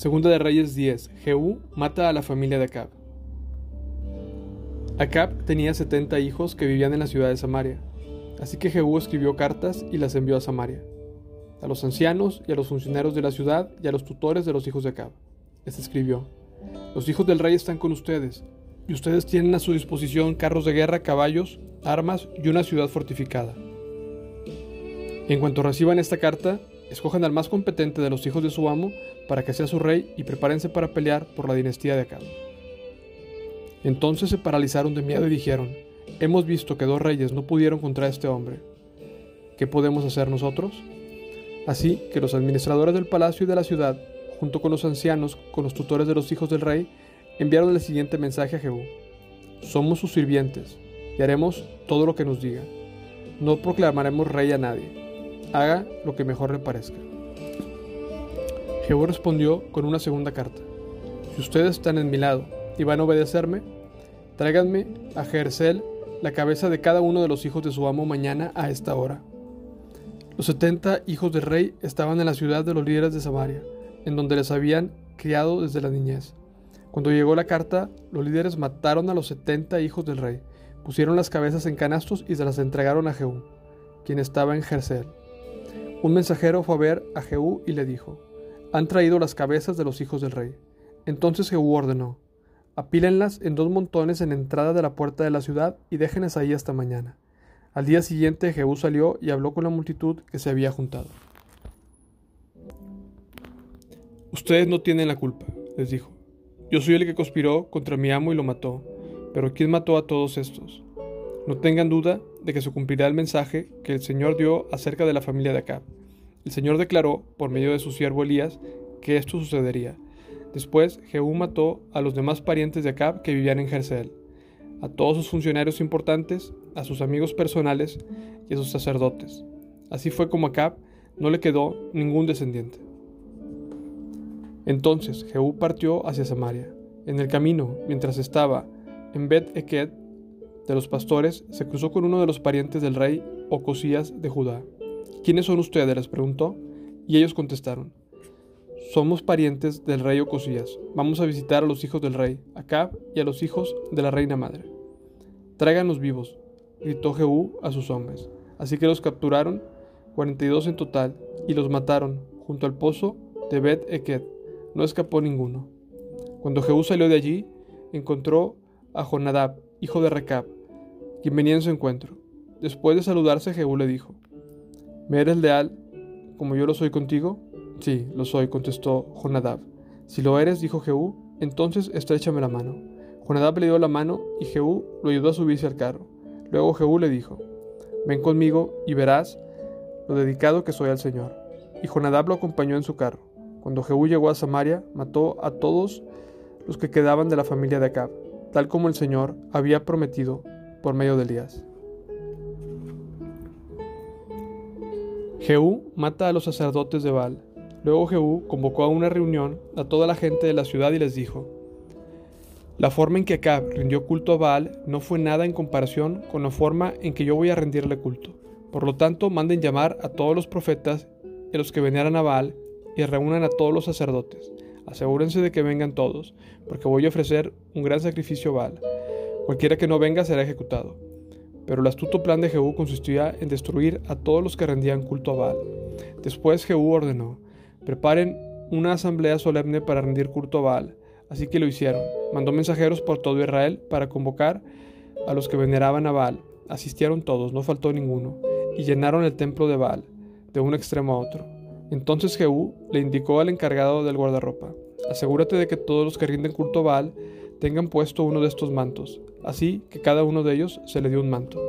Segunda de Reyes 10. Jehú mata a la familia de Acab. Acab tenía 70 hijos que vivían en la ciudad de Samaria. Así que Jehú escribió cartas y las envió a Samaria, a los ancianos y a los funcionarios de la ciudad y a los tutores de los hijos de Acab. Este escribió, Los hijos del rey están con ustedes, y ustedes tienen a su disposición carros de guerra, caballos, armas y una ciudad fortificada. En cuanto reciban esta carta, Escojan al más competente de los hijos de su amo para que sea su rey y prepárense para pelear por la dinastía de Acab. Entonces se paralizaron de miedo y dijeron, hemos visto que dos reyes no pudieron contra este hombre. ¿Qué podemos hacer nosotros? Así que los administradores del palacio y de la ciudad, junto con los ancianos, con los tutores de los hijos del rey, enviaron el siguiente mensaje a Jehú. Somos sus sirvientes y haremos todo lo que nos diga. No proclamaremos rey a nadie haga lo que mejor le parezca. Jehú respondió con una segunda carta. Si ustedes están en mi lado y van a obedecerme, tráiganme a Jerzel la cabeza de cada uno de los hijos de su amo mañana a esta hora. Los setenta hijos del rey estaban en la ciudad de los líderes de Samaria, en donde les habían criado desde la niñez. Cuando llegó la carta, los líderes mataron a los setenta hijos del rey, pusieron las cabezas en canastos y se las entregaron a Jehú, quien estaba en Jerzel. Un mensajero fue a ver a Jehú y le dijo, Han traído las cabezas de los hijos del rey. Entonces Jehú ordenó, Apílenlas en dos montones en la entrada de la puerta de la ciudad y déjenlas ahí hasta mañana. Al día siguiente Jehú salió y habló con la multitud que se había juntado. Ustedes no tienen la culpa, les dijo. Yo soy el que conspiró contra mi amo y lo mató. Pero ¿quién mató a todos estos? No tengan duda de que se cumplirá el mensaje que el Señor dio acerca de la familia de Acab. El Señor declaró, por medio de su siervo Elías, que esto sucedería. Después, Jehú mató a los demás parientes de Acab que vivían en Jerzel, a todos sus funcionarios importantes, a sus amigos personales y a sus sacerdotes. Así fue como Acab no le quedó ningún descendiente. Entonces Jehú partió hacia Samaria. En el camino, mientras estaba en Bet Eket, de los pastores, se cruzó con uno de los parientes del rey Ocosías de Judá. ¿Quiénes son ustedes? les preguntó, y ellos contestaron, somos parientes del rey Ocosías, vamos a visitar a los hijos del rey, Acab, y a los hijos de la reina madre. Tráiganos vivos, gritó Jehú a sus hombres. Así que los capturaron, 42 en total, y los mataron junto al pozo de Bet Eket. No escapó ninguno. Cuando Jehú salió de allí, encontró a Jonadab, hijo de Recab, quien venía en su encuentro. Después de saludarse, Jehú le dijo, ¿Me eres leal como yo lo soy contigo? Sí, lo soy, contestó Jonadab. Si lo eres, dijo Jehú, entonces estrechame la mano. Jonadab le dio la mano y Jehú lo ayudó a subirse al carro. Luego Jehú le dijo, Ven conmigo y verás lo dedicado que soy al Señor. Y Jonadab lo acompañó en su carro. Cuando Jehú llegó a Samaria, mató a todos los que quedaban de la familia de Acab, tal como el Señor había prometido por medio de Elías. Jehú mata a los sacerdotes de Baal. Luego Jehú convocó a una reunión a toda la gente de la ciudad y les dijo, La forma en que Acab rindió culto a Baal no fue nada en comparación con la forma en que yo voy a rendirle culto. Por lo tanto, manden llamar a todos los profetas y a los que veneran a Baal y reúnan a todos los sacerdotes. Asegúrense de que vengan todos, porque voy a ofrecer un gran sacrificio a Baal. Cualquiera que no venga será ejecutado. Pero el astuto plan de Jehú consistía en destruir a todos los que rendían culto a Baal. Después Jehú ordenó, preparen una asamblea solemne para rendir culto a Baal. Así que lo hicieron. Mandó mensajeros por todo Israel para convocar a los que veneraban a Baal. Asistieron todos, no faltó ninguno, y llenaron el templo de Baal, de un extremo a otro. Entonces Jehú le indicó al encargado del guardarropa, asegúrate de que todos los que rinden culto a Baal tengan puesto uno de estos mantos, así que cada uno de ellos se le dio un manto.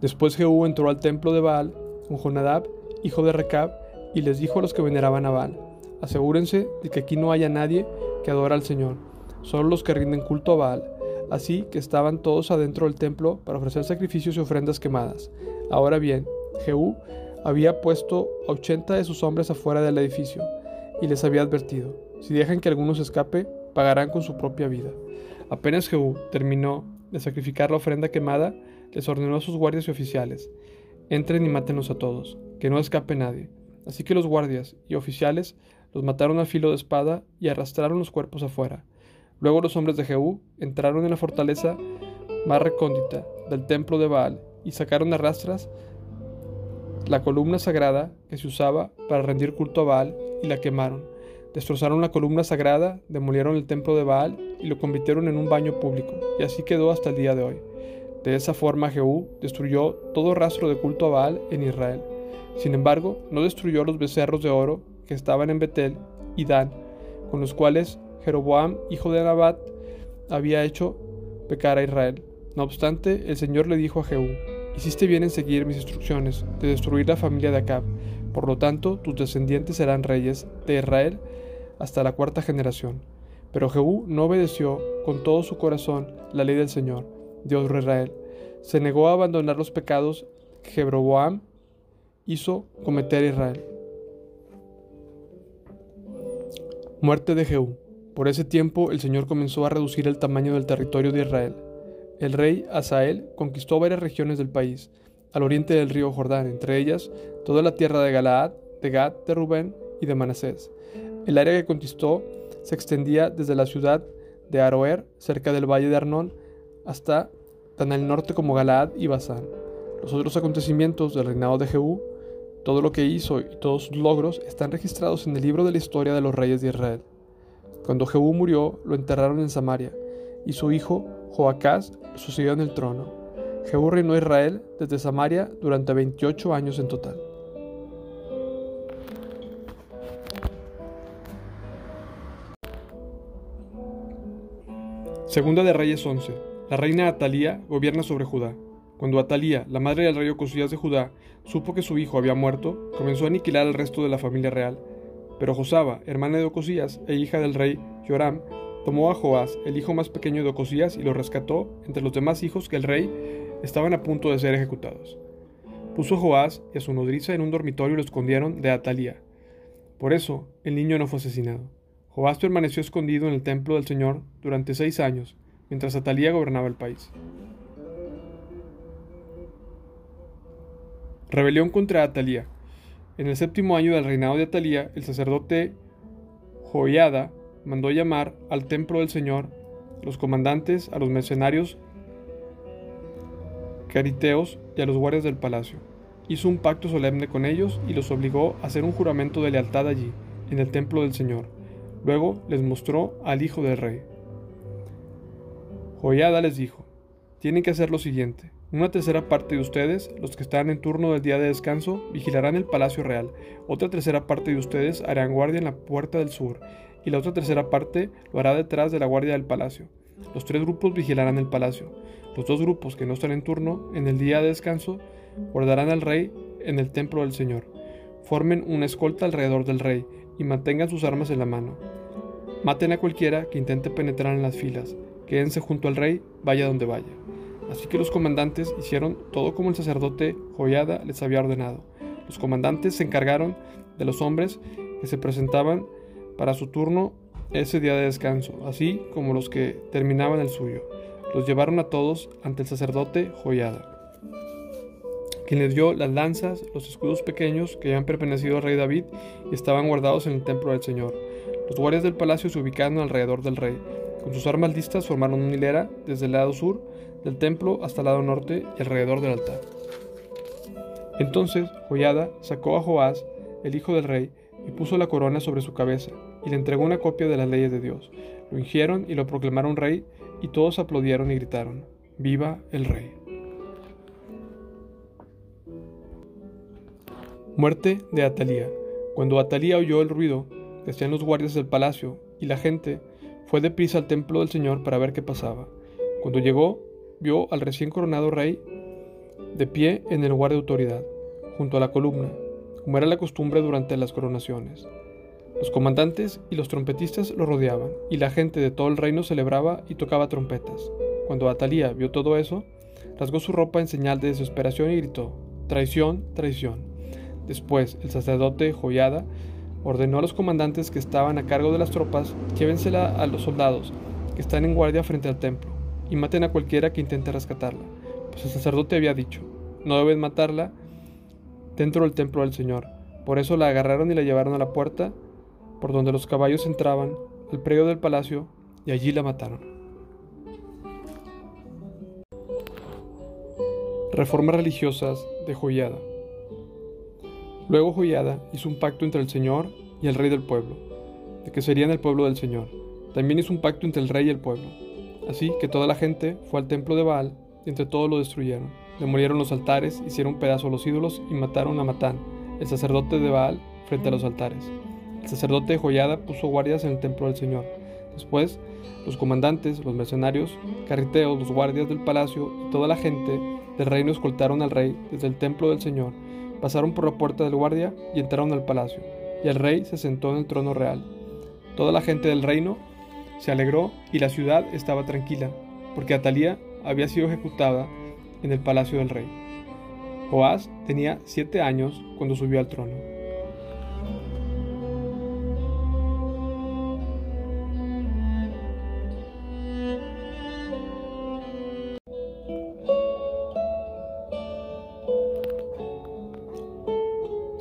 Después Jehú entró al templo de Baal con Jonadab, hijo de Recab, y les dijo a los que veneraban a Baal, asegúrense de que aquí no haya nadie que adora al Señor, solo los que rinden culto a Baal. Así que estaban todos adentro del templo para ofrecer sacrificios y ofrendas quemadas. Ahora bien, Jehú había puesto a ochenta de sus hombres afuera del edificio y les había advertido, si dejan que alguno se escape, pagarán con su propia vida. Apenas Jehú terminó de sacrificar la ofrenda quemada, les ordenó a sus guardias y oficiales, entren y mátenlos a todos, que no escape nadie. Así que los guardias y oficiales los mataron a filo de espada y arrastraron los cuerpos afuera. Luego los hombres de Jehú entraron en la fortaleza más recóndita del templo de Baal y sacaron a rastras la columna sagrada que se usaba para rendir culto a Baal y la quemaron. Destrozaron la columna sagrada, demolieron el templo de Baal y lo convirtieron en un baño público, y así quedó hasta el día de hoy. De esa forma Jehú destruyó todo rastro de culto a Baal en Israel. Sin embargo, no destruyó los becerros de oro que estaban en Betel y Dan, con los cuales Jeroboam, hijo de Nabat, había hecho pecar a Israel. No obstante, el Señor le dijo a Jehú, Hiciste bien en seguir mis instrucciones de destruir la familia de Acab. Por lo tanto, tus descendientes serán reyes de Israel hasta la cuarta generación. Pero Jehú no obedeció con todo su corazón la ley del Señor, Dios de Israel. Se negó a abandonar los pecados que Jeroboam hizo cometer a Israel. Muerte de Jehú. Por ese tiempo el Señor comenzó a reducir el tamaño del territorio de Israel. El rey Asael conquistó varias regiones del país, al oriente del río Jordán, entre ellas toda la tierra de Galaad, de Gad, de Rubén y de Manasés. El área que conquistó se extendía desde la ciudad de Aroer, cerca del valle de Arnón, hasta tan al norte como Galaad y Basán. Los otros acontecimientos del reinado de Jehú todo lo que hizo y todos sus logros están registrados en el libro de la historia de los reyes de Israel. Cuando Jehú murió, lo enterraron en Samaria, y su hijo Joacás sucedió en el trono. Jehú reinó Israel desde Samaria durante 28 años en total. Segunda de Reyes 11. La reina Atalía gobierna sobre Judá. Cuando Atalía, la madre del rey Ocosías de Judá, supo que su hijo había muerto, comenzó a aniquilar al resto de la familia real. Pero Josaba, hermana de Ocosías e hija del rey Joram, tomó a Joás, el hijo más pequeño de Ocosías, y lo rescató entre los demás hijos que el rey estaban a punto de ser ejecutados. Puso a Joás y a su nodriza en un dormitorio y lo escondieron de Atalía. Por eso, el niño no fue asesinado. Joás permaneció escondido en el templo del Señor durante seis años, mientras Atalía gobernaba el país. Rebelión contra Atalía. En el séptimo año del reinado de Atalía, el sacerdote Joiada mandó llamar al templo del Señor los comandantes, a los mercenarios cariteos y a los guardias del palacio. Hizo un pacto solemne con ellos y los obligó a hacer un juramento de lealtad allí, en el templo del Señor. Luego les mostró al hijo del rey. Joiada les dijo, tienen que hacer lo siguiente una tercera parte de ustedes, los que están en turno del día de descanso, vigilarán el palacio real. Otra tercera parte de ustedes harán guardia en la puerta del sur, y la otra tercera parte lo hará detrás de la guardia del palacio. Los tres grupos vigilarán el palacio. Los dos grupos que no están en turno en el día de descanso guardarán al rey en el templo del Señor. Formen una escolta alrededor del rey y mantengan sus armas en la mano. Maten a cualquiera que intente penetrar en las filas. Quédense junto al rey, vaya donde vaya. Así que los comandantes hicieron todo como el sacerdote Joyada les había ordenado. Los comandantes se encargaron de los hombres que se presentaban para su turno ese día de descanso, así como los que terminaban el suyo. Los llevaron a todos ante el sacerdote Joyada, quien les dio las lanzas, los escudos pequeños que habían pertenecido al rey David y estaban guardados en el templo del Señor. Los guardias del palacio se ubicaron alrededor del rey. Con sus armas listas formaron una hilera desde el lado sur del templo hasta el lado norte y alrededor del altar. Entonces Joyada sacó a Joás, el hijo del rey, y puso la corona sobre su cabeza, y le entregó una copia de las leyes de Dios. Lo ungieron y lo proclamaron rey, y todos aplaudieron y gritaron, ¡Viva el rey! Muerte de Atalía. Cuando Atalía oyó el ruido que hacían los guardias del palacio y la gente, fue deprisa al templo del Señor para ver qué pasaba. Cuando llegó, vio al recién coronado rey de pie en el lugar de autoridad, junto a la columna, como era la costumbre durante las coronaciones. Los comandantes y los trompetistas lo rodeaban, y la gente de todo el reino celebraba y tocaba trompetas. Cuando Atalía vio todo eso, rasgó su ropa en señal de desesperación y gritó, Traición, traición. Después, el sacerdote Joyada ordenó a los comandantes que estaban a cargo de las tropas, llévensela a los soldados que están en guardia frente al templo y maten a cualquiera que intente rescatarla, pues el sacerdote había dicho, no deben matarla dentro del templo del Señor. Por eso la agarraron y la llevaron a la puerta por donde los caballos entraban, al predio del palacio, y allí la mataron. Reformas religiosas de Joyada. Luego Joyada hizo un pacto entre el Señor y el rey del pueblo, de que serían el pueblo del Señor. También hizo un pacto entre el rey y el pueblo. Así que toda la gente fue al templo de Baal y entre todos lo destruyeron. Demolieron los altares, hicieron pedazo a los ídolos y mataron a Matán, el sacerdote de Baal, frente a los altares. El sacerdote de Joyada puso guardias en el templo del Señor. Después, los comandantes, los mercenarios, carriteos, los guardias del palacio y toda la gente del reino escoltaron al rey desde el templo del Señor, pasaron por la puerta del guardia y entraron al palacio. Y el rey se sentó en el trono real. Toda la gente del reino se alegró y la ciudad estaba tranquila, porque Atalía había sido ejecutada en el palacio del rey. Joás tenía siete años cuando subió al trono.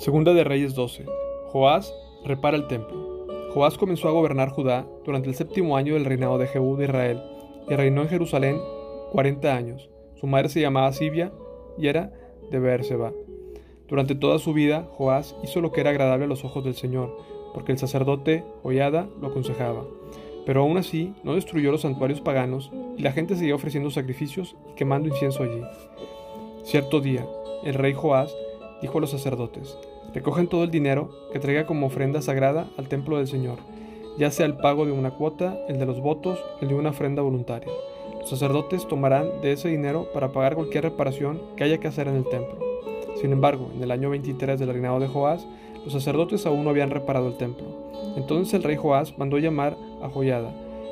Segunda de Reyes 12. Joás repara el templo. Joás comenzó a gobernar Judá durante el séptimo año del reinado de Jehú de Israel y reinó en Jerusalén cuarenta años. Su madre se llamaba Sibia y era de Beerseba. Durante toda su vida, Joás hizo lo que era agradable a los ojos del Señor, porque el sacerdote Joyada lo aconsejaba. Pero aún así, no destruyó los santuarios paganos y la gente seguía ofreciendo sacrificios y quemando incienso allí. Cierto día, el rey Joás dijo a los sacerdotes, recogen todo el dinero que traiga como ofrenda sagrada al templo del Señor, ya sea el pago de una cuota, el de los votos, el de una ofrenda voluntaria. Los sacerdotes tomarán de ese dinero para pagar cualquier reparación que haya que hacer en el templo. Sin embargo, en el año 23 del reinado de Joás, los sacerdotes aún no habían reparado el templo. Entonces el rey Joás mandó llamar a Joyada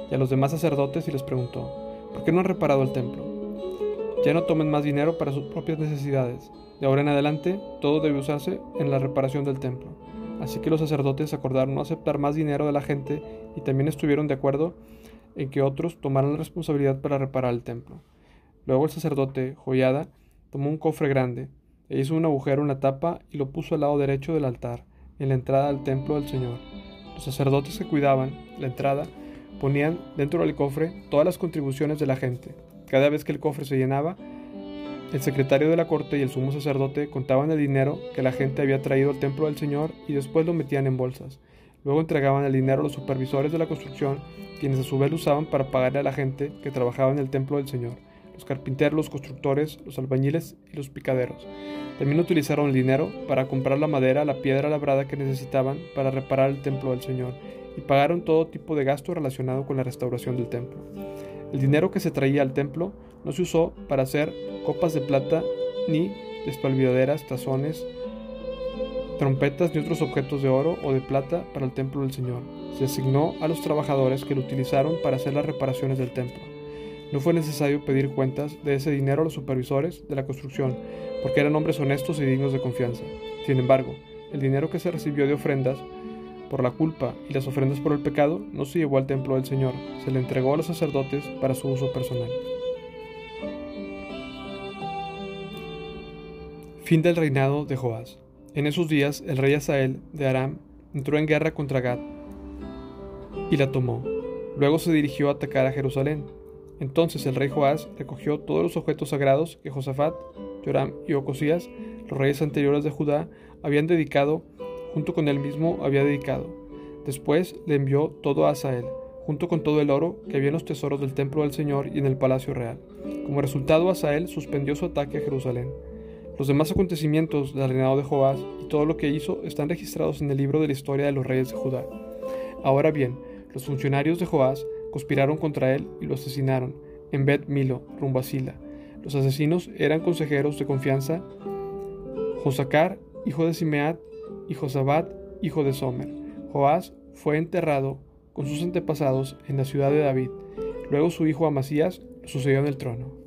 y a los demás sacerdotes y les preguntó, ¿por qué no han reparado el templo? Ya no tomen más dinero para sus propias necesidades. De ahora en adelante, todo debe usarse en la reparación del templo. Así que los sacerdotes acordaron no aceptar más dinero de la gente y también estuvieron de acuerdo en que otros tomaran la responsabilidad para reparar el templo. Luego el sacerdote, Joyada, tomó un cofre grande, e hizo un agujero en la tapa y lo puso al lado derecho del altar, en la entrada al templo del Señor. Los sacerdotes que cuidaban la entrada ponían dentro del cofre todas las contribuciones de la gente, cada vez que el cofre se llenaba, el secretario de la corte y el sumo sacerdote contaban el dinero que la gente había traído al templo del Señor y después lo metían en bolsas. Luego entregaban el dinero a los supervisores de la construcción, quienes a su vez lo usaban para pagarle a la gente que trabajaba en el templo del Señor, los carpinteros, los constructores, los albañiles y los picaderos. También utilizaron el dinero para comprar la madera, la piedra labrada que necesitaban para reparar el templo del Señor, y pagaron todo tipo de gasto relacionado con la restauración del templo. El dinero que se traía al templo no se usó para hacer copas de plata ni despalvidaderas, tazones, trompetas ni otros objetos de oro o de plata para el templo del Señor. Se asignó a los trabajadores que lo utilizaron para hacer las reparaciones del templo. No fue necesario pedir cuentas de ese dinero a los supervisores de la construcción, porque eran hombres honestos y dignos de confianza. Sin embargo, el dinero que se recibió de ofrendas por la culpa y las ofrendas por el pecado no se llevó al templo del Señor, se le entregó a los sacerdotes para su uso personal. Fin del reinado de Joás. En esos días el rey Asael de Aram entró en guerra contra Gad y la tomó. Luego se dirigió a atacar a Jerusalén. Entonces el rey Joás recogió todos los objetos sagrados que Josafat, Joram y Ocosías, los reyes anteriores de Judá, habían dedicado junto con él mismo había dedicado. Después le envió todo a Asael, junto con todo el oro que había en los tesoros del templo del Señor y en el palacio real. Como resultado, Asael suspendió su ataque a Jerusalén. Los demás acontecimientos del reinado de Joás y todo lo que hizo están registrados en el libro de la historia de los reyes de Judá. Ahora bien, los funcionarios de Joás conspiraron contra él y lo asesinaron en Bet Milo, rumbo a Sila. Los asesinos eran consejeros de confianza Josacar, hijo de Simeat, y Josabat, hijo de Somer. Joás fue enterrado con sus antepasados en la ciudad de David. Luego su hijo Amasías sucedió en el trono.